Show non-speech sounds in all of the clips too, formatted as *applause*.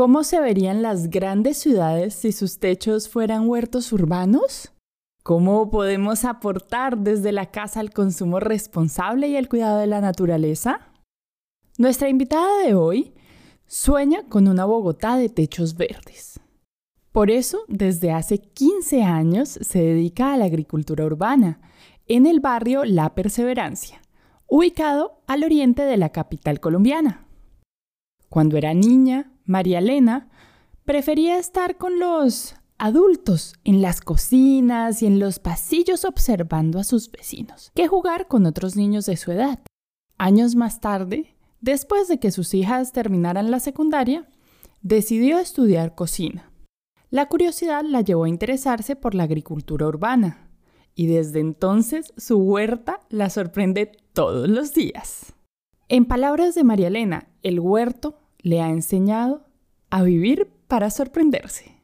¿Cómo se verían las grandes ciudades si sus techos fueran huertos urbanos? ¿Cómo podemos aportar desde la casa al consumo responsable y el cuidado de la naturaleza? Nuestra invitada de hoy sueña con una Bogotá de techos verdes. Por eso, desde hace 15 años se dedica a la agricultura urbana en el barrio La Perseverancia, ubicado al oriente de la capital colombiana. Cuando era niña, María Elena prefería estar con los adultos en las cocinas y en los pasillos observando a sus vecinos que jugar con otros niños de su edad. Años más tarde, después de que sus hijas terminaran la secundaria, decidió estudiar cocina. La curiosidad la llevó a interesarse por la agricultura urbana y desde entonces su huerta la sorprende todos los días. En palabras de María Elena, el huerto le ha enseñado a vivir para sorprenderse.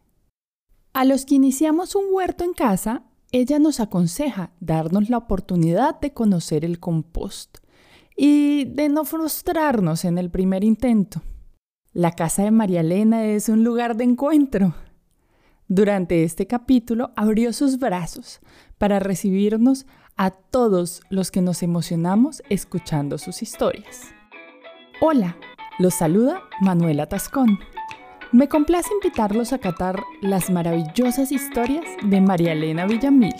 A los que iniciamos un huerto en casa, ella nos aconseja darnos la oportunidad de conocer el compost y de no frustrarnos en el primer intento. La casa de María Elena es un lugar de encuentro. Durante este capítulo abrió sus brazos para recibirnos a todos los que nos emocionamos escuchando sus historias. Hola, los saluda Manuela Tascón. Me complace invitarlos a catar las maravillosas historias de María Elena Villamil.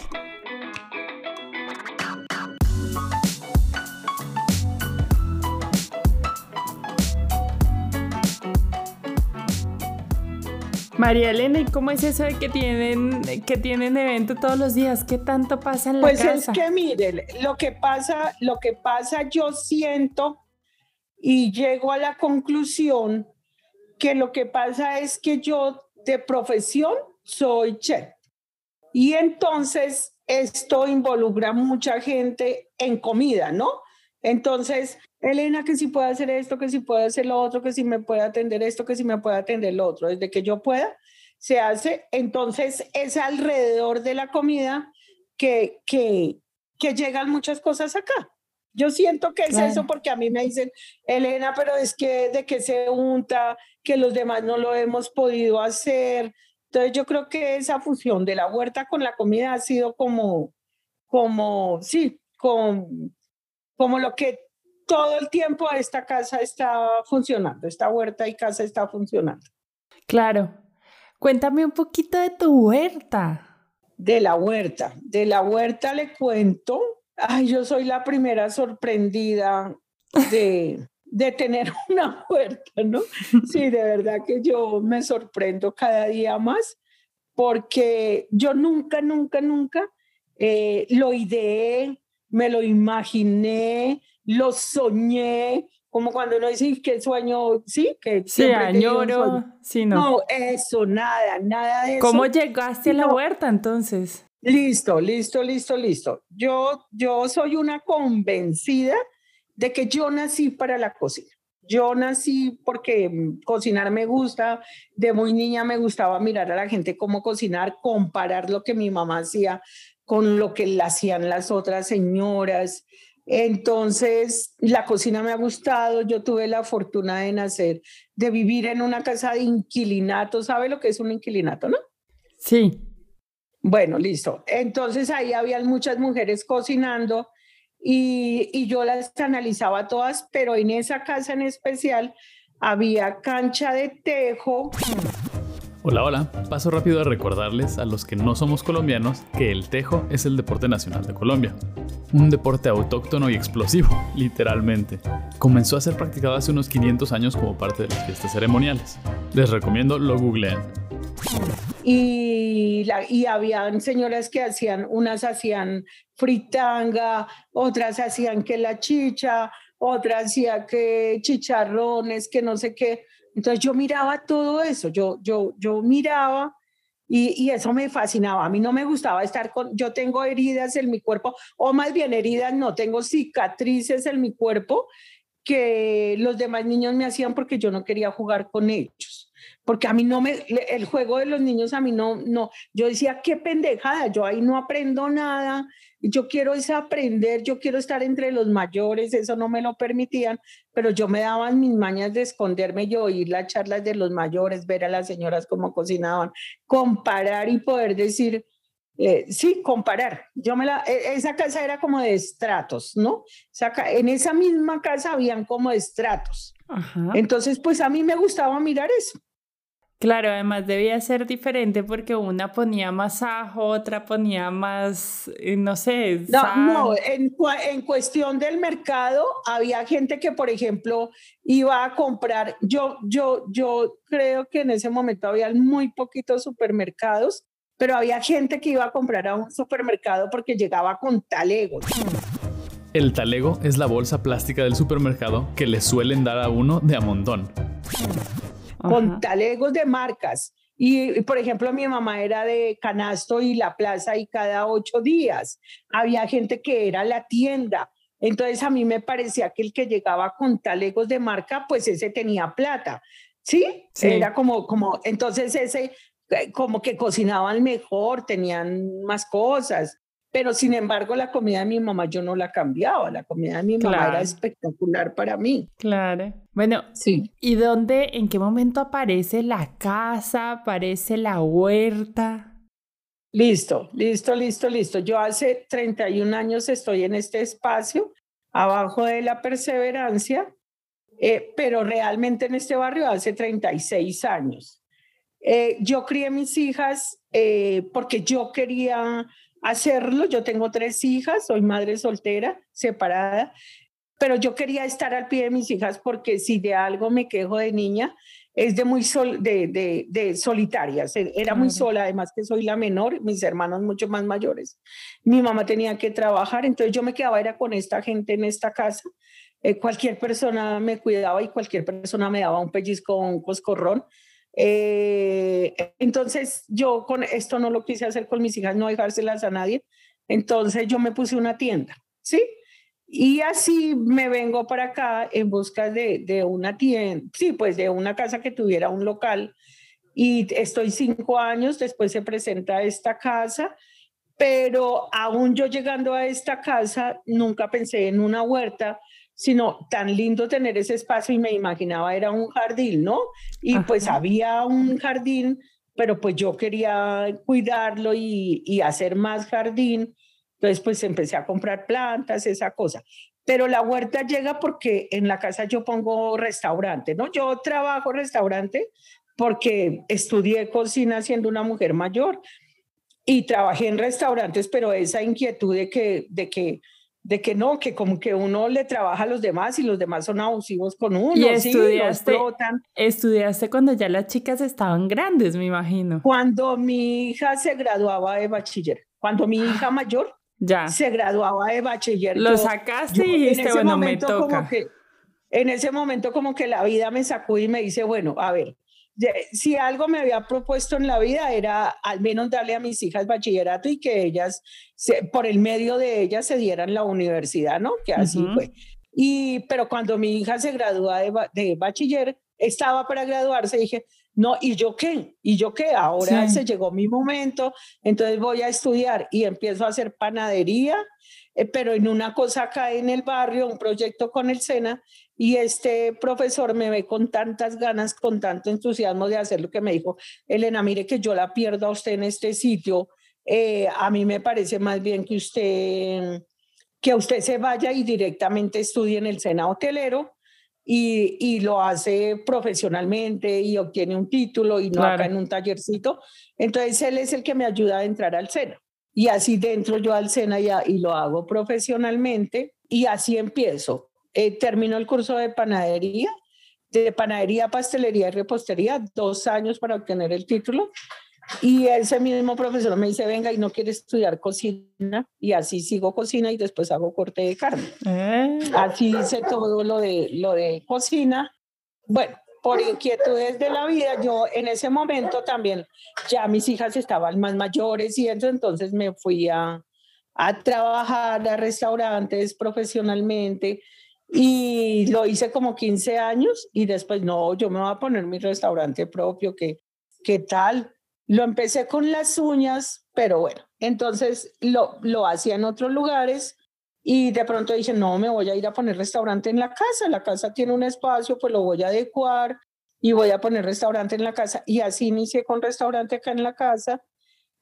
María Elena, ¿y cómo es eso de que tienen, que tienen evento todos los días? ¿Qué tanto pasa en la casa? Pues es que mire, lo que pasa, lo que pasa yo siento y llego a la conclusión que lo que pasa es que yo de profesión soy chef. Y entonces esto involucra mucha gente en comida, ¿no? Entonces, Elena, que si puede hacer esto, que si puede hacer lo otro, que si me puede atender esto, que si me puede atender lo otro, desde que yo pueda, se hace. Entonces, es alrededor de la comida que, que, que llegan muchas cosas acá. Yo siento que es eso porque a mí me dicen, Elena, pero es que de que se unta, que los demás no lo hemos podido hacer. Entonces yo creo que esa fusión de la huerta con la comida ha sido como, como, sí, con, como lo que todo el tiempo esta casa está funcionando, esta huerta y casa está funcionando. Claro. Cuéntame un poquito de tu huerta. De la huerta. De la huerta le cuento. Ay, yo soy la primera sorprendida de, de tener *laughs* una huerta, ¿no? Sí, de verdad que yo me sorprendo cada día más porque yo nunca, nunca, nunca eh, lo ideé, me lo imaginé, lo soñé, como cuando uno dice que sueño, sí, que sí, añoro, sí, no. No, eso, nada, nada de eso. ¿Cómo llegaste a la huerta entonces? Listo, listo, listo, listo. Yo, yo soy una convencida de que yo nací para la cocina. Yo nací porque cocinar me gusta, de muy niña me gustaba mirar a la gente cómo cocinar, comparar lo que mi mamá hacía con lo que hacían las otras señoras. Entonces, la cocina me ha gustado. Yo tuve la fortuna de nacer, de vivir en una casa de inquilinato. ¿Sabe lo que es un inquilinato, no? Sí. Bueno, listo. Entonces ahí habían muchas mujeres cocinando y, yo las analizaba todas, pero en esa casa en especial había cancha de tejo. Hola, hola. Paso rápido a recordarles a los que no somos colombianos que el tejo es el deporte nacional de Colombia. Un deporte autóctono y explosivo, *laughs* literalmente. Comenzó a ser practicado hace unos 500 años como parte de las fiestas ceremoniales. Les recomiendo lo googleen. Y, la, y señoras que hacían, unas hacían fritanga, otras hacían que la chicha, otras hacían que chicharrones, que no sé qué. Entonces yo miraba todo eso, yo, yo, yo miraba y, eso me fascinaba. A mí no me gustaba estar con, yo tengo heridas en mi cuerpo, o más bien heridas, no, tengo cicatrices en mi cuerpo que los demás niños me hacían porque yo no quería jugar con ellos. Porque a mí no me, el juego de los niños a mí no, no, yo decía, qué pendejada, yo ahí no aprendo nada, yo quiero es aprender, yo quiero estar entre los mayores, eso no me lo permitían, pero yo me daba mis mañas de esconderme, yo oír las charlas de los mayores, ver a las señoras cómo cocinaban, comparar y poder decir, eh, sí, comparar. Yo me la, e, esa casa era como de estratos, ¿no? en esa misma casa habían como estratos. Entonces, pues a mí me gustaba mirar eso. Claro, además debía ser diferente porque una ponía más ajo, otra ponía más, eh, no sé. No, no en, en, cuestión del mercado, había gente que, por ejemplo, iba a comprar. Yo, yo, yo creo que en ese momento había muy poquitos supermercados, pero había gente que iba a comprar a un supermercado porque llegaba con talegos. El talego es la bolsa plástica del supermercado que le suelen dar a uno de a montón con talegos de marcas. Y, por ejemplo, mi mamá era de Canasto y La Plaza y cada ocho días había gente que era la tienda. Entonces a mí me parecía que el que llegaba con talegos de marca, pues ese tenía plata. ¿Sí? sí. Era como, como, entonces ese, eh, como que cocinaban mejor, tenían más cosas pero sin embargo la comida de mi mamá yo no la cambiaba, la comida de mi mamá era espectacular para mí. Claro. Bueno, sí. ¿Y dónde, en qué momento aparece la casa, aparece la huerta? Listo, listo, listo, listo. Yo hace 31 años estoy en este espacio, abajo de la perseverancia, eh, pero realmente en este barrio hace 36 años. Eh, yo crié mis hijas eh, porque yo quería hacerlo. Yo tengo tres hijas, soy madre soltera, separada, pero yo quería estar al pie de mis hijas porque si de algo me quejo de niña, es de muy sol, de, de, de, solitarias. Era muy sola, además que soy la menor, mis hermanos mucho más mayores. Mi mamá tenía que trabajar, entonces yo me quedaba era con esta gente en esta casa. Eh, cualquier persona me cuidaba y cualquier persona me daba un pellizco un coscorrón. Eh, entonces yo con esto no lo quise hacer con mis hijas, no dejárselas a nadie. Entonces yo me puse una tienda, ¿sí? Y así me vengo para acá en busca de, de una tienda, sí, pues de una casa que tuviera un local. Y estoy cinco años, después se presenta esta casa, pero aún yo llegando a esta casa, nunca pensé en una huerta, sino tan lindo tener ese espacio y me imaginaba era un jardín, ¿no? Y pues había un jardín, pero pues yo quería cuidarlo y, y hacer más jardín, entonces pues empecé a comprar plantas, esa cosa. Pero la huerta llega porque en la casa yo pongo restaurante, ¿no? Yo trabajo restaurante porque estudié cocina siendo una mujer mayor y trabajé en restaurantes, pero esa inquietud de que, de que de que no, que como que uno le trabaja a los demás y los demás son abusivos con uno, y estudiaste, estudiaste cuando ya las chicas estaban grandes, me imagino. Cuando mi hija se graduaba de bachiller, cuando mi hija mayor ya. se graduaba de bachiller. Lo sacaste y dijiste, bueno, me toca. en ese momento como que la vida me sacó y me dice, bueno, a ver, si algo me había propuesto en la vida era al menos darle a mis hijas bachillerato y que ellas, por el medio de ellas, se dieran la universidad, ¿no? Que así fue. Y, pero cuando mi hija se gradúa de, bachiller, estaba para graduarse, dije, no, ¿y yo qué? ¿Y yo qué? Ahora se llegó mi momento, entonces voy a estudiar y empiezo a hacer panadería, pero en una cosa acá en el barrio, un proyecto con el SENA, y este profesor me ve con tantas ganas, con tanto entusiasmo de hacer lo que me dijo, Elena, mire que yo la pierdo a usted en este sitio, eh, a mí me parece más bien que usted, que usted se vaya y directamente estudie en el SENA hotelero, y, y, lo hace profesionalmente y obtiene un título y no acá en un tallercito. Entonces él es el que me ayuda a entrar al SENA. Y así dentro yo al SENA ya, y lo hago profesionalmente y así empiezo. Eh, termino el curso de panadería, de panadería, pastelería y repostería, dos años para obtener el título. Y ese mismo profesor me dice, venga, y no quiere estudiar cocina, y así sigo cocina y después hago corte de carne. Eh. Así hice todo lo de, lo de cocina. Bueno, por inquietudes de la vida, yo en ese momento también, ya mis hijas estaban más mayores y eso, entonces me fui a, a trabajar a restaurantes profesionalmente y lo hice como 15 años y después, no, yo me voy a poner mi restaurante propio, ¿qué, qué tal? Lo empecé con las uñas, pero bueno, entonces lo, lo hacía en otros lugares y de pronto dije, no, me voy a ir a poner restaurante en la casa, la casa tiene un espacio, pues lo voy a adecuar y voy a poner restaurante en la casa. Y así inicié con restaurante acá en la casa,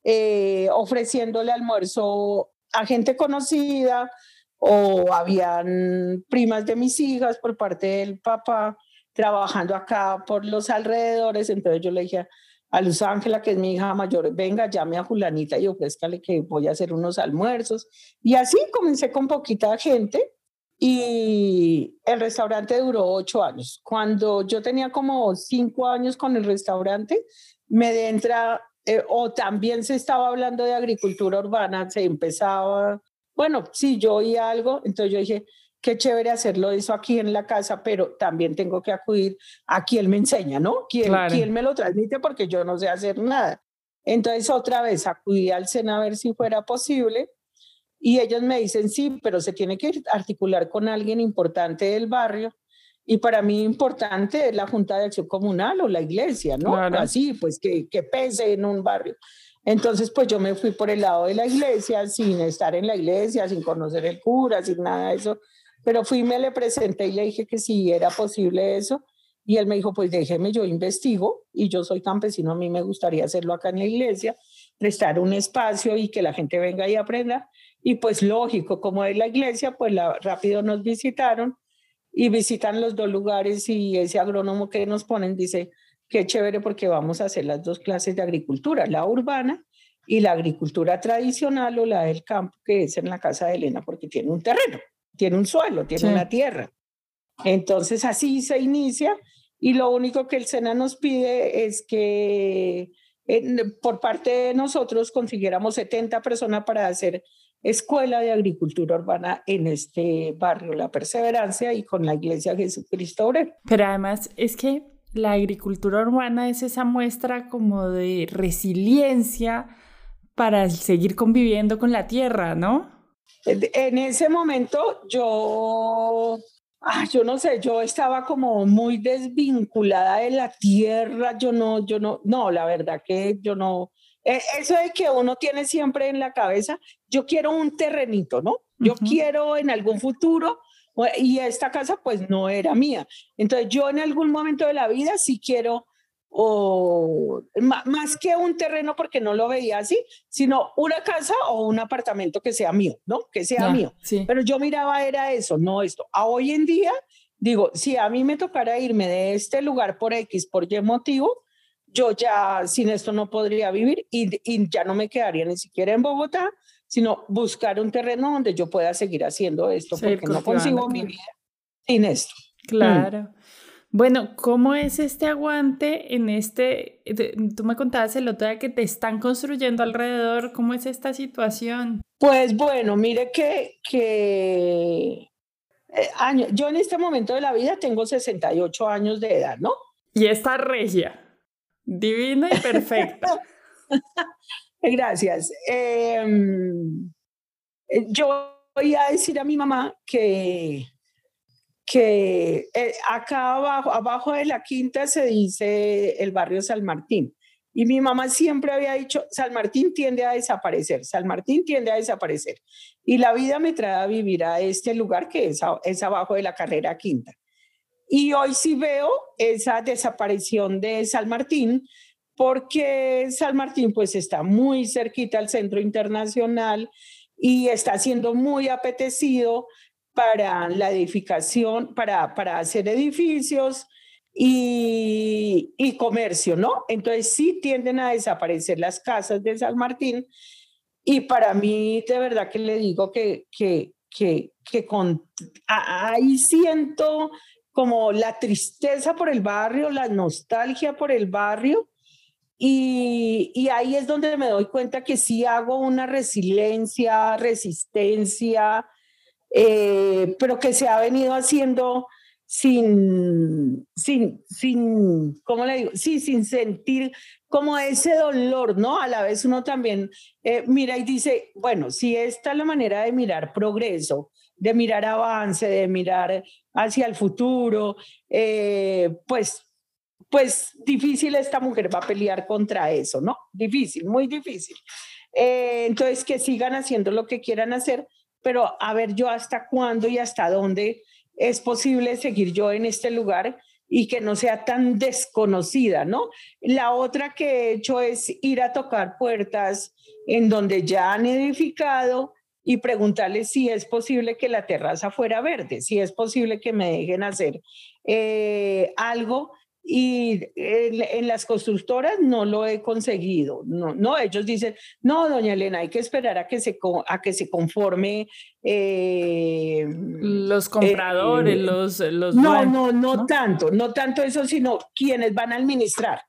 eh, ofreciéndole almuerzo a gente conocida, o habían primas de mis hijas por parte del papá trabajando acá por los alrededores, entonces yo le dije a Luz Ángela, que es mi hija mayor, venga, llame a Julanita y ofrézcale que voy a hacer unos almuerzos. Y así comencé con poquita gente y el restaurante duró ocho años. Cuando yo tenía como cinco años con el restaurante, me entra, eh, o también se estaba hablando de agricultura urbana, se empezaba bueno, sí, yo oí algo, entonces yo dije, qué chévere hacerlo eso aquí en la casa, pero también tengo que acudir a quien me enseña, ¿no? Quien, me lo transmite porque yo no sé hacer nada. Entonces otra vez acudí al SENA a ver si fuera posible y ellos me dicen, sí, pero se tiene que articular con alguien importante del barrio. Y para mí importante es la Junta de Acción Comunal o la iglesia, ¿no? Así, pues que, que pese en un barrio. Entonces, pues yo me fui por el lado de la iglesia, sin estar en la iglesia, sin conocer el cura, sin nada de eso. Pero fui, me le presenté y le dije que si era posible eso. Y él me dijo, pues déjeme, yo investigo y yo soy campesino, a mí me gustaría hacerlo acá en la iglesia, prestar un espacio y que la gente venga y aprenda. Y pues lógico, como es la iglesia, pues la, rápido nos visitaron y visitan los dos lugares y ese agrónomo que nos ponen dice, qué chévere porque vamos a hacer las dos clases de agricultura, la urbana y la agricultura tradicional o la del campo, que es en la casa de Elena, porque tiene un terreno, tiene un suelo, tiene una tierra. Entonces así se inicia y lo único que el SENA nos pide es que por parte de nosotros consiguiéramos 70 personas para hacer escuela de agricultura urbana en este barrio La Perseverancia y con la iglesia Jesucristo Obrero. Pero además es que la agricultura urbana es esa muestra como de resiliencia para seguir conviviendo con la tierra, ¿no? En ese momento yo, ah, yo no sé, yo estaba como muy desvinculada de la tierra, yo no, yo no, no, la verdad que yo no, e, eso de que uno tiene siempre en la cabeza, yo quiero un terrenito, ¿no? Yo quiero en algún futuro y esta casa pues no era mía. Entonces yo en algún momento de la vida sí quiero, o más que un terreno porque no lo veía así, sino una casa o un apartamento que sea mío, ¿no? Que sea mío. Pero yo miraba era eso, no esto. A hoy en día, digo, si a mí me tocara irme de este lugar por X, por Y motivo, yo ya sin esto no podría vivir y, y ya no me quedaría ni siquiera en Bogotá, sino buscar un terreno donde yo pueda seguir haciendo esto, porque no consigo mi vida sin esto. Claro. Bueno, ¿cómo es este aguante en este, tú me contabas el otro día que te están construyendo alrededor, ¿cómo es esta situación? Pues bueno, mire que, que eh, yo en este momento de la vida tengo 68 años de edad, ¿no? Y esta regia, divina y perfecta. *laughs* Gracias. Em, eh, yo voy a decir a mi mamá que, que eh, acá abajo, abajo de la quinta se dice el barrio San Martín. Y mi mamá siempre había dicho, San Martín tiende a desaparecer, San Martín tiende a desaparecer. Y la vida me trae a vivir a este lugar que es, es abajo de la carrera quinta. Y hoy sí veo esa desaparición de San Martín, porque San Martín pues está muy cerquita al centro internacional y está siendo muy apetecido para la edificación, para, para hacer edificios y, y, comercio, ¿no? Entonces sí tienden a desaparecer las casas de San Martín y para mí de verdad que le digo que, que, que, con, ahí siento como la tristeza por el barrio, la nostalgia por el barrio y, ahí es donde me doy cuenta que sí hago una resiliencia, resistencia, eh, pero que se ha venido haciendo sin, sin, sin, ¿cómo le digo? Sí, sin sentir como ese dolor, ¿no? A la vez uno también eh, mira y dice, bueno, si esta es la manera de mirar progreso, de mirar avance, de mirar hacia el futuro, eh, pues, pues difícil esta mujer va a pelear contra eso, ¿no? Difícil, muy difícil. Eh, entonces, que sigan haciendo lo que quieran hacer, pero a ver yo hasta cuándo y hasta dónde es posible seguir yo en este lugar y que no sea tan desconocida, ¿no? La otra que he hecho es ir a tocar puertas en donde ya han edificado y preguntarles si es posible que la terraza fuera verde, si es posible que me dejen hacer eh, algo y en, las constructoras no lo he conseguido. No, no, ellos dicen, no, doña Elena, hay que esperar a que se, a que se conforme. Eh, los compradores, eh, los, los... No, no, no, tanto, no tanto eso, sino quienes van a administrar.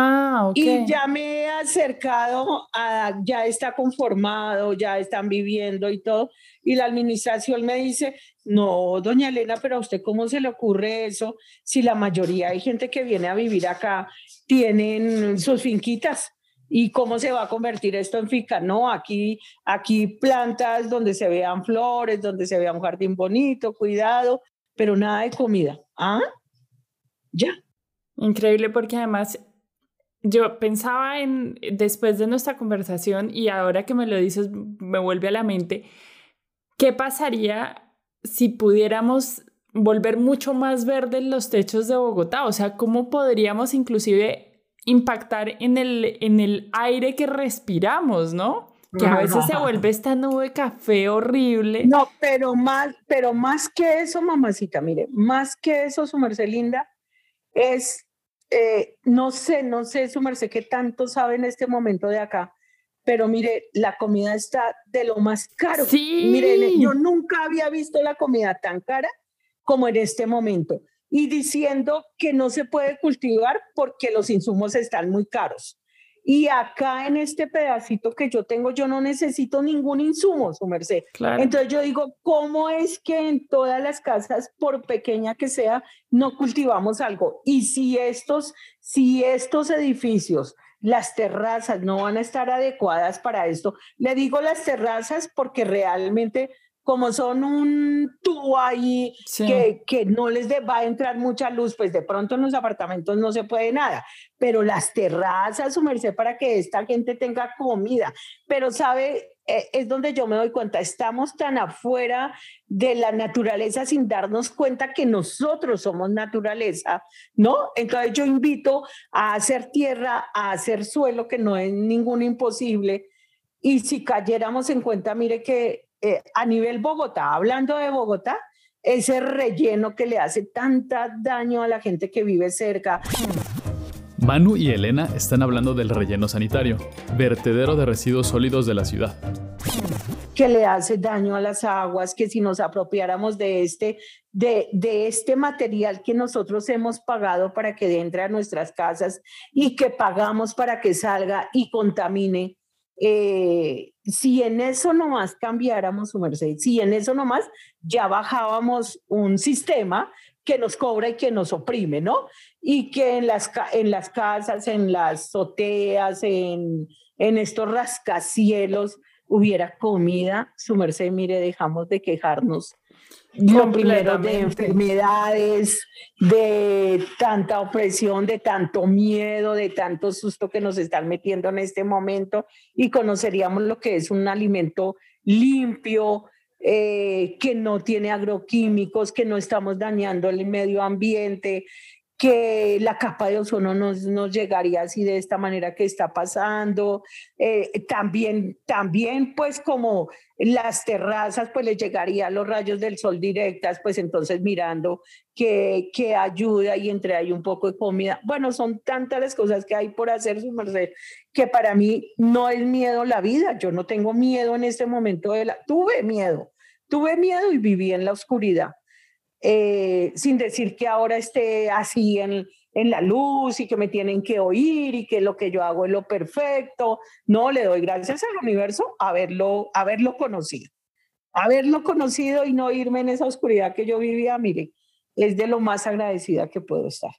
Ah, Y ya me he acercado a, ya está conformado, ya están viviendo y todo. Y la administración me dice, no, doña Elena, pero a usted cómo se le ocurre eso si la mayoría hay gente que viene a vivir acá, tienen sus finquitas. ¿Y cómo se va a convertir esto en finca? No, aquí, aquí plantas donde se vean flores, donde se vea un jardín bonito, cuidado, pero nada de comida. ¿Ah? Ya. Increíble porque además yo pensaba en, después de nuestra conversación y ahora que me lo dices, me vuelve a la mente, ¿qué pasaría si pudiéramos volver mucho más verdes los techos de Bogotá? O sea, ¿cómo podríamos inclusive impactar en el, en el aire que respiramos, ¿no? Que a veces se vuelve esta nube café horrible. No, pero más, pero más que eso, mamacita, mire, más que eso, su merced linda, es eh, no sé, no sé, su merced, qué tanto sabe en este momento de acá, pero mire, la comida está de lo más caro. Sí. Mire, yo nunca había visto la comida tan cara como en este momento. Y diciendo que no se puede cultivar porque los insumos están muy caros. Y acá en este pedacito que yo tengo, yo no necesito ningún insumo, su merced. Entonces yo digo, ¿cómo es que en todas las casas, por pequeña que sea, no cultivamos algo? Y si estos, si estos edificios, las terrazas no van a estar adecuadas para esto, le digo las terrazas porque realmente como son un tubo ahí que, que, no les va a entrar mucha luz, pues de pronto en los apartamentos no se puede nada, pero las terrazas, su merced, para que esta gente tenga comida. Pero sabe, e, es donde yo me doy cuenta, estamos tan afuera de la naturaleza sin darnos cuenta que nosotros somos naturaleza, ¿no? Entonces yo invito a hacer tierra, a hacer suelo, que no es ningún imposible. Y si cayéramos en cuenta, mire que eh, a nivel Bogotá, hablando de Bogotá, ese relleno que le hace tanta daño a la gente que vive cerca. Manu y Elena están hablando del relleno sanitario, vertedero de residuos sólidos de la ciudad. Que le hace daño a las aguas, que si nos apropiáramos de este, de, de este material que nosotros hemos pagado para que entre a nuestras casas y que pagamos para que salga y contamine, eh, si en eso nomás cambiáramos su merced, si en eso nomás ya bajábamos un sistema que nos cobra y que nos oprime, ¿no? Y que en las, en las casas, en las azoteas, en, en estos rascacielos hubiera comida, su merced, mire, dejamos de quejarnos lo primero de enfermedades, de tanta opresión, de tanto miedo, de tanto susto que nos están metiendo en este momento y conoceríamos lo que es un alimento limpio, eh, que no tiene agroquímicos, que no estamos dañando el medio ambiente, que la capa de ozono nos, nos llegaría así de esta manera que está pasando. Eh, también, también, pues como las terrazas, pues les llegaría los rayos del sol directas, pues entonces mirando que, que ayuda y entre ahí un poco de comida. Bueno, son tantas las cosas que hay por hacer, su merced, que para mí no es miedo la vida. Yo no tengo miedo en este momento de la... Tuve miedo, tuve miedo y viví en la oscuridad eh, sin decir que ahora esté así en, en la luz y que me tienen que oír y que lo que yo hago es lo perfecto. No, le doy gracias al universo haberlo, haberlo conocido. Haberlo conocido y no irme en esa oscuridad que yo vivía, mire, es de lo más agradecida que puedo estar.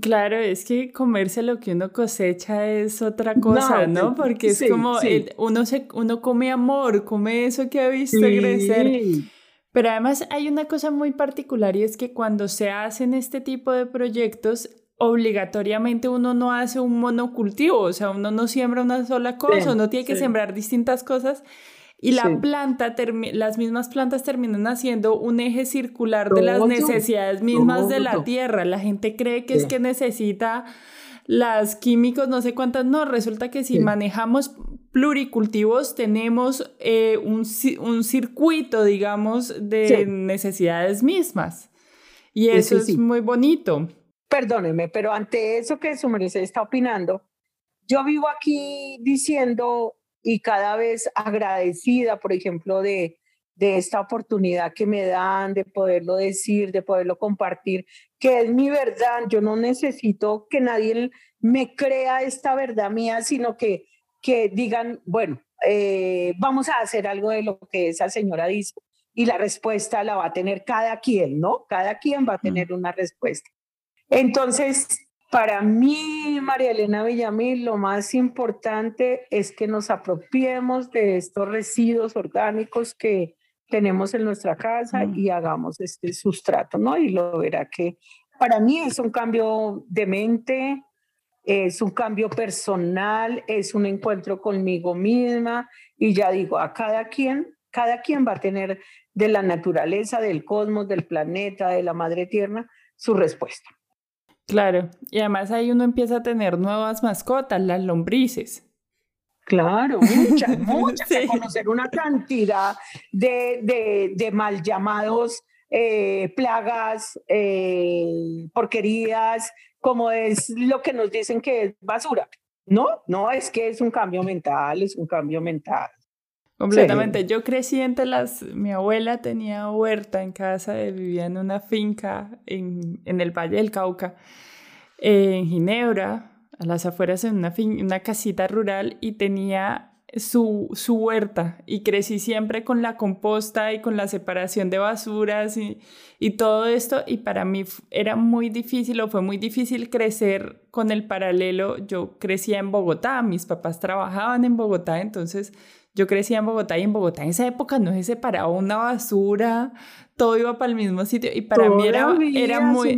Claro, es que comerse lo que uno cosecha es otra cosa, ¿no? Porque es como uno, se, uno come amor, come eso que ha visto crecer. Pero además hay una cosa muy particular y es que cuando se hacen este tipo de proyectos, obligatoriamente uno no hace un monocultivo, o sea, uno no siembra una sola cosa, uno tiene que sembrar distintas cosas y la planta, las mismas plantas terminan haciendo un eje circular de las necesidades mismas de la tierra. La gente cree que es que necesita las químicos, no sé cuántas, no, resulta que si manejamos pluricultivos tenemos eh, un, un, circuito, digamos, de necesidades mismas. Y eso es muy bonito. Perdóneme, pero ante eso que su merced está opinando, yo vivo aquí diciendo y cada vez agradecida, por ejemplo, de, de esta oportunidad que me dan, de poderlo decir, de poderlo compartir, que es mi verdad. Yo no necesito que nadie me crea esta verdad mía, sino que, que digan, bueno, eh, vamos a hacer algo de lo que esa señora dice. Y la respuesta la va a tener cada quien, ¿no? Cada quien va a tener una respuesta. Entonces, para mí, María Elena Villamil, lo más importante es que nos apropiemos de estos residuos orgánicos que tenemos en nuestra casa mm. y hagamos este sustrato, ¿no? Y lo verá que para mí es un cambio de mente, es un cambio personal, es un encuentro conmigo misma y ya digo, a cada quien, cada quien va a tener de la naturaleza, del cosmos, del planeta, de la madre tierra, su respuesta. Claro, y además ahí uno empieza a tener nuevas mascotas, las lombrices. Claro, muchas, *laughs* muchas, a conocer una cantidad de, de, mal llamados eh, plagas, eh, porquerías, como es lo que nos dicen que es basura. No, no, es que es un cambio mental, es un cambio mental. Completamente. Yo crecí entre las... Mi abuela tenía huerta en casa, vivía en una finca en, en el Valle del Cauca, en Ginebra, a las afueras en una, una casita rural y tenía su, su huerta y crecí siempre con la composta y con la separación de basuras y, y todo esto y para mí era muy difícil o fue muy difícil crecer con el paralelo. Yo crecía en Bogotá, mis papás trabajaban en Bogotá, entonces yo crecía en Bogotá y en Bogotá en esa época no se separaba una basura, todo iba para el mismo sitio y para mí era, era muy...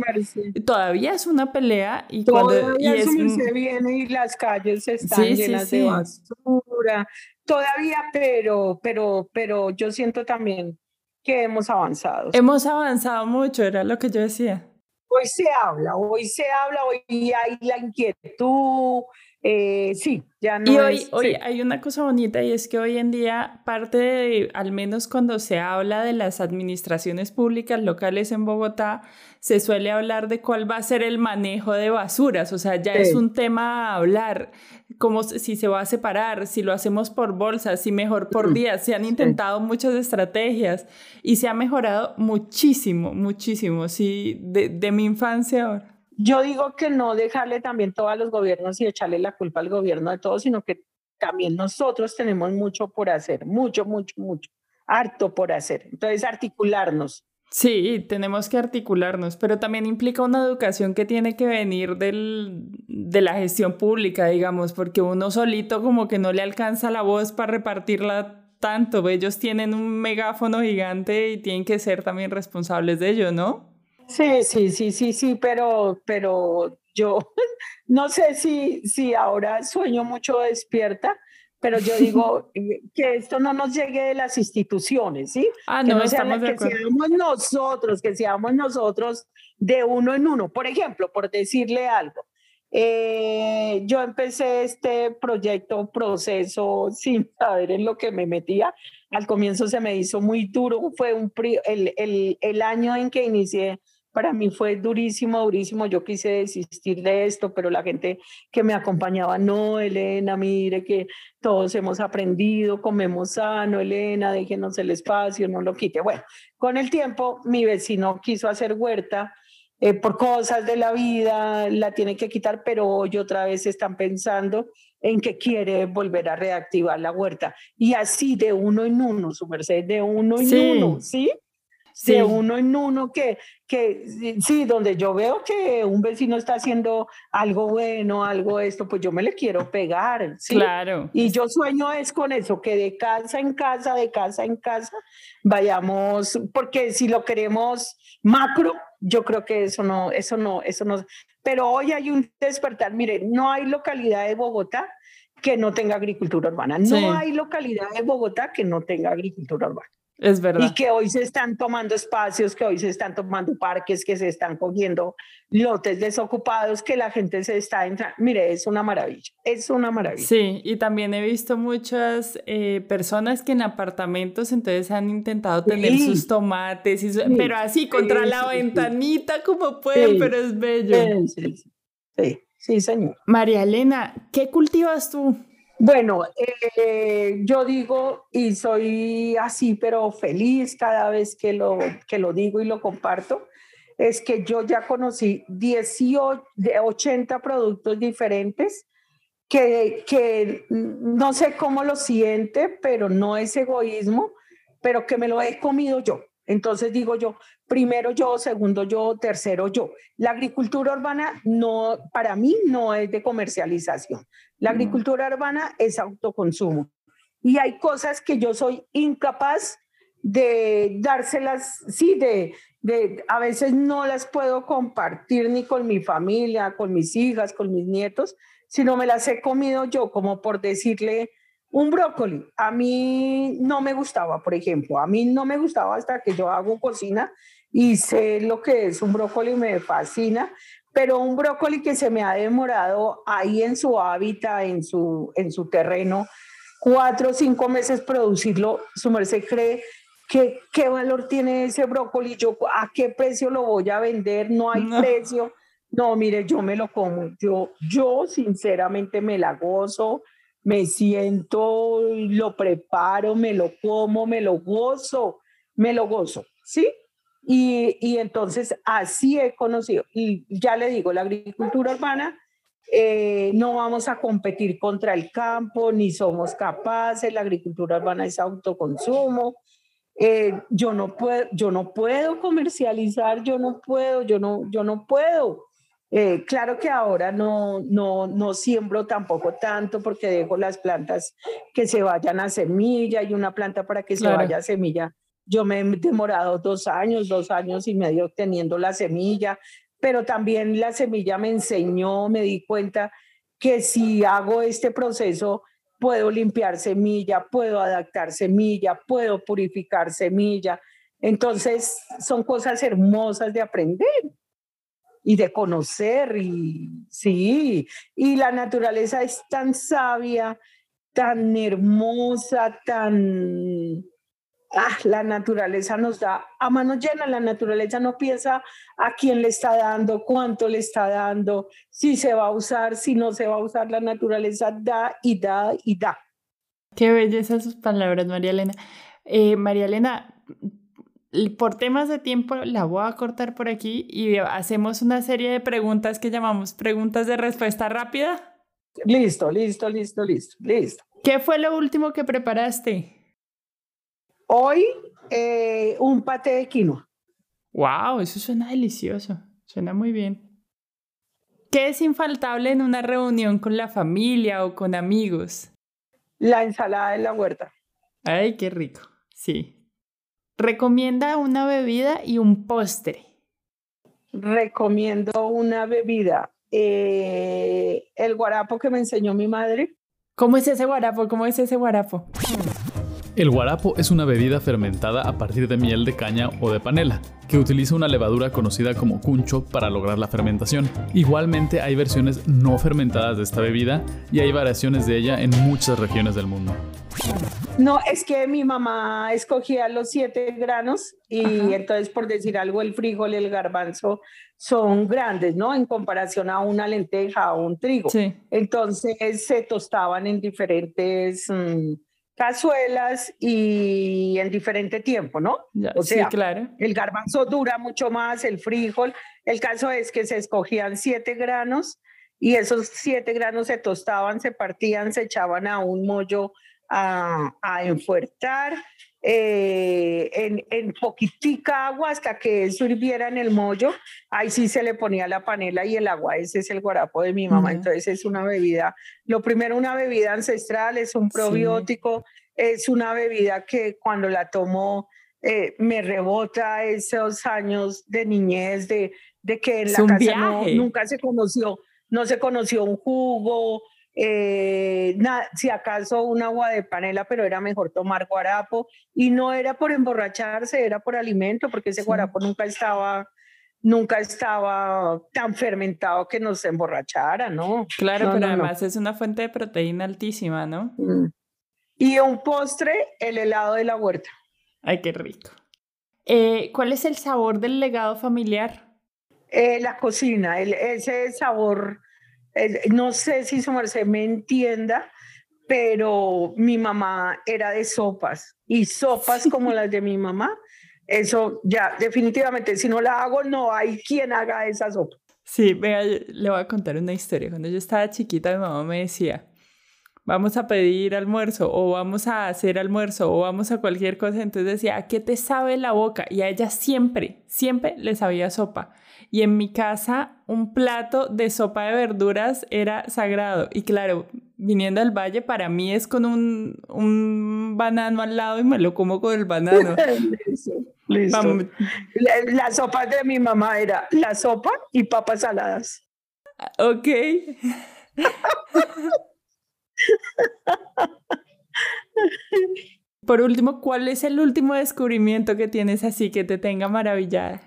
Todavía es una pelea y todavía cuando... Y se viene y las calles están llenas de basura, todavía, pero, pero, pero yo siento también que hemos avanzado. Hemos avanzado mucho, era lo que yo decía. Hoy se habla, hoy se habla, hoy hay la inquietud, eh, sí, ya no. Y hoy, hoy hay una cosa bonita y es que hoy en día parte de, al menos cuando se habla de las administraciones públicas locales en Bogotá, se suele hablar de cuál va a ser el manejo de basuras, o sea, ya es un tema a hablar, como si se va a separar, si lo hacemos por bolsas, si mejor por días, se han intentado muchas estrategias y se ha mejorado muchísimo, muchísimo, sí, de, de mi infancia ahora. Yo digo que no dejarle también todo a los gobiernos y echarle la culpa al gobierno de todo, sino que también nosotros tenemos mucho por hacer, mucho, mucho, mucho, harto por hacer. Entonces, articularnos. Sí, tenemos que articularnos, pero también implica una educación que tiene que venir del, de la gestión pública, digamos, porque uno solito como que no le alcanza la voz para repartirla tanto. Ellos tienen un megáfono gigante y tienen que ser también responsables de ello, ¿no? Sí, sí, sí, sí, sí, pero, pero yo *laughs* no sé si, si ahora sueño mucho despierta, pero yo digo *laughs* eh, que esto no nos llegue de las instituciones, ¿sí? Ah, no, que estamos que seamos nosotros, que seamos nosotros de uno en uno. Por ejemplo, por decirle algo, eh, yo empecé este proyecto, proceso, *laughs* sin saber en lo que me metía. Al comienzo se me hizo muy duro, fue un, el, el, el año en que inicié para mí fue durísimo, durísimo. Yo quise desistir de esto, pero la gente que me acompañaba, no, Elena, mire que todos hemos aprendido, comemos sano, Elena, déjenos el espacio, no lo quite. Bueno, con el tiempo mi vecino quiso hacer huerta. Eh, por cosas de la vida la tiene que quitar, pero hoy otra vez están pensando en que quiere volver a reactivar la huerta. Y así de uno en uno, su merced, de uno en uno, ¿sí? De uno en uno, que, que sí, donde yo veo que un vecino está haciendo algo bueno, algo esto, pues yo me le quiero pegar, ¿sí? Claro. Y yo sueño es con eso, que de casa en casa, de casa en casa, vayamos, porque si lo queremos macro, yo creo que eso no, eso no, eso no, pero hoy hay un despertar, mire, no hay localidad de Bogotá que no tenga agricultura urbana, no hay localidad de Bogotá que no tenga agricultura urbana. Es verdad. Y que hoy se están tomando espacios, que hoy se están tomando parques, que se están cogiendo lotes desocupados, que la gente se está entrando. Mire, es una maravilla, es una maravilla. Sí, y también he visto muchas eh, personas que en apartamentos entonces han intentado tener sus tomates, y pero así contra la ventanita como pueden, pero es bello. Sí, sí, señor. María Elena, ¿qué cultivas tú? Bueno, eh, yo digo y soy así, pero feliz cada vez que lo, que lo digo y lo comparto, es que yo ya conocí 18, 80 productos diferentes que, que no sé cómo lo siente, pero no es egoísmo, pero que me lo he comido yo. Entonces digo yo, primero yo, segundo yo, tercero yo. La agricultura urbana no, para mí no es de comercialización. La agricultura urbana es autoconsumo. Y hay cosas que yo soy incapaz de dárselas, sí, de, de, a veces no las puedo compartir ni con mi familia, con mis hijas, con mis nietos, sino me las he comido yo, como por decirle, un brócoli, a mí no me gustaba, por ejemplo, a mí no me gustaba hasta que yo hago cocina y sé lo que es un brócoli, me fascina, pero un brócoli que se me ha demorado ahí en su hábitat, en su, en su terreno, cuatro o cinco meses producirlo, su merced cree que qué valor tiene ese brócoli, yo a qué precio lo voy a vender, no hay precio. No, mire, yo me lo como, yo, yo sinceramente me la gozo, me siento, lo preparo, me lo como, me lo gozo, me lo gozo, ¿sí? Y, y entonces así he conocido, y ya le digo, la agricultura urbana, eh, no vamos a competir contra el campo, ni somos capaces, la agricultura urbana es autoconsumo, eh, yo, no puedo, yo no puedo comercializar, yo no puedo, yo no, yo no puedo. Eh, claro que ahora no, no, no siembro tampoco tanto porque dejo las plantas que se vayan a semilla y una planta para que se vaya a semilla. Yo me he demorado dos años, dos años y medio teniendo la semilla, pero también la semilla me enseñó, me di cuenta que si hago este proceso, puedo limpiar semilla, puedo adaptar semilla, puedo purificar semilla. Entonces, son cosas hermosas de aprender y de conocer y sí, y la naturaleza es tan sabia, tan hermosa, tan... Ah, la naturaleza nos da a mano llena, la naturaleza no piensa a quién le está dando, cuánto le está dando, si se va a usar, si no se va a usar, la naturaleza da y da y da. Qué belleza sus palabras, María Elena. Eh, María Elena, por temas de tiempo la voy a cortar por aquí y hacemos una serie de preguntas que llamamos preguntas de respuesta rápida. Listo, listo, listo, listo, listo. ¿Qué fue lo último que preparaste? Hoy eh, un pate de quinoa. Wow, eso suena delicioso, suena muy bien. ¿Qué es infaltable en una reunión con la familia o con amigos? La ensalada de la huerta. Ay, qué rico. Sí, Recomienda una bebida y un postre. Recomiendo una bebida. Eh, el guarapo que me enseñó mi madre. ¿Cómo es ese guarapo? ¿Cómo es ese guarapo? El guarapo es una bebida fermentada a partir de miel de caña o de panela, que utiliza una levadura conocida como cuncho para lograr la fermentación. Igualmente hay versiones no fermentadas de esta bebida y hay variaciones de ella en muchas regiones del mundo. No, es que mi mamá escogía los siete granos y entonces por decir algo el frijol y el garbanzo son grandes, ¿no? En comparación a una lenteja o un trigo. Entonces se tostaban en diferentes... Mm, cazuelas y en diferente tiempo, ¿no? o sea, claro. el garbanzo dura mucho más, el frijol. El caso es que se escogían siete granos y esos siete granos se tostaban, se partían, se echaban a un mollo a, a enfuertar eh, en, en, poquitica agua hasta que eso hirviera en el mollo. Ahí sí se le ponía la panela y el agua. Ese es el guarapo de mi mamá. Entonces es una bebida, lo primero una bebida ancestral, es un probiótico, es una bebida que cuando la tomo eh, me rebota esos años de niñez, de, de que en la casa nunca se conoció, no se conoció un jugo, eh, si acaso un agua de panela, pero era mejor tomar guarapo y no era por emborracharse, era por alimento, porque ese guarapo nunca estaba nunca estaba tan fermentado que nos emborrachara, ¿no? Claro, pero además es una fuente de proteína altísima, ¿no? Mm. Y un postre, el helado de la huerta. Ay, qué rico. Eh, ¿Cuál es el sabor del legado familiar? Eh, la cocina, el, ese sabor no sé si su merced me entienda, pero mi mamá era de sopas y sopas como las de mi mamá, eso ya definitivamente, si no la hago, no hay quien haga esa sopa. Sí, vea, le voy a contar una historia. Cuando yo estaba chiquita, mi mamá me decía, vamos a pedir almuerzo o vamos a hacer almuerzo o vamos a cualquier cosa. Entonces decía, ¿a qué te sabe la boca? Y a ella siempre, siempre le sabía sopa. Y en mi casa un plato de sopa de verduras era sagrado. Y claro, viniendo al valle, para mí es con un, un banano al lado y me lo como con el banano. *laughs* Listo. La, sopa de mi mamá era la sopa y papas saladas. Ok. *laughs* Por último, ¿cuál es el último descubrimiento que tienes así que te tenga maravillada?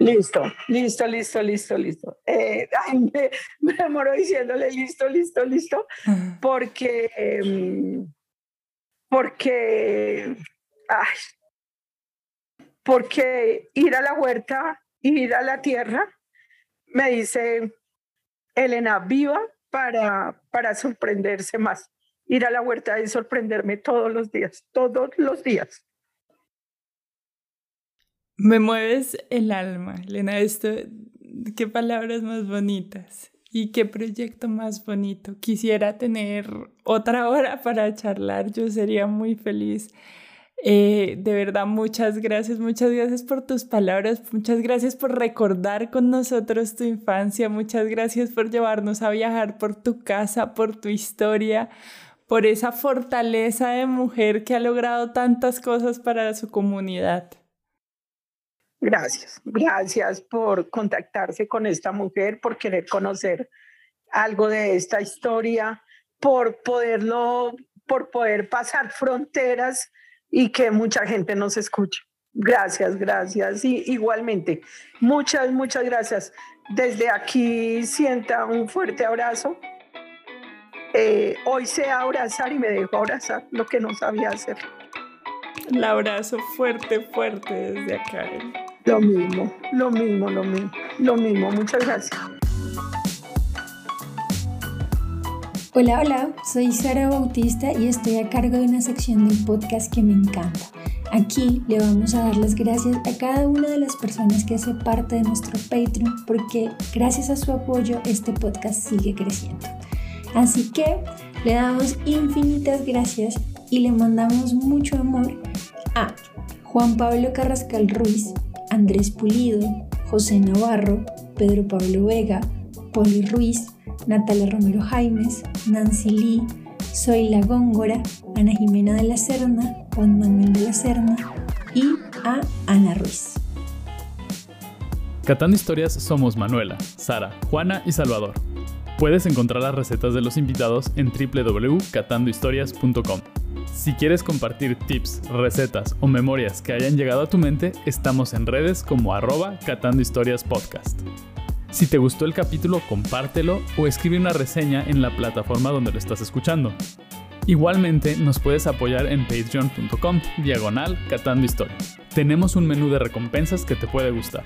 Listo, listo, listo, listo, listo. Eh, me, me, demoro diciéndole listo, listo, listo, porque, em, porque, porque ir a la huerta, ir a la tierra, me dice Elena, viva para, para sorprenderse más. Ir a la huerta y sorprenderme todos los días, todos los días. Me mueves el alma, Elena. Esto, qué palabras más bonitas y qué proyecto más bonito. Quisiera tener otra hora para charlar, yo sería muy feliz. Eh, de verdad, muchas gracias, muchas gracias por tus palabras, muchas gracias por recordar con nosotros tu infancia, muchas gracias por llevarnos a viajar por tu casa, por tu historia, por esa fortaleza de mujer que ha logrado tantas cosas para su comunidad. Gracias, gracias por contactarse con esta mujer, por querer conocer algo de esta historia, por poderlo, por poder pasar fronteras y que mucha gente nos escuche. Gracias, gracias. Y igualmente, muchas, muchas gracias. Desde aquí sienta un fuerte abrazo. Eh, hoy sé abrazar y me dejo abrazar lo que no sabía hacer. El abrazo fuerte, fuerte desde acá. Lo mismo, lo mismo, lo mismo, lo mismo. Muchas gracias. Hola, hola, soy Sara Bautista y estoy a cargo de una sección del podcast que me encanta. Aquí le vamos a dar las gracias a cada una de las personas que hace parte de nuestro Patreon porque gracias a su apoyo este podcast sigue creciendo. Así que le damos infinitas gracias y le mandamos mucho amor a Juan Pablo Carrascal Ruiz, Andrés Pulido, José Navarro, Pedro Pablo Vega, Poli Ruiz, Natalia Romero Jaimes, Nancy Lee, Soy La Góngora, Ana Jimena de la Serna, Juan Manuel de la Serna y a Ana Ruiz. Catando Historias somos Manuela, Sara, Juana y Salvador. Puedes encontrar las recetas de los invitados en www.catandohistorias.com. Si quieres compartir tips, recetas o memorias que hayan llegado a tu mente, estamos en redes como arroba Catando Historias Podcast. Si te gustó el capítulo, compártelo o escribe una reseña en la plataforma donde lo estás escuchando. Igualmente nos puedes apoyar en patreon.com diagonal catando historias. Tenemos un menú de recompensas que te puede gustar.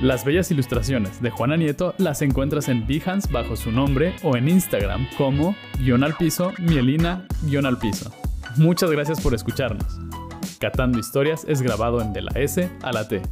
Las bellas ilustraciones de Juana Nieto las encuentras en Behance bajo su nombre o en Instagram como guion al piso, mielina guion al piso. Muchas gracias por escucharnos. Catando Historias es grabado en De la S a la T.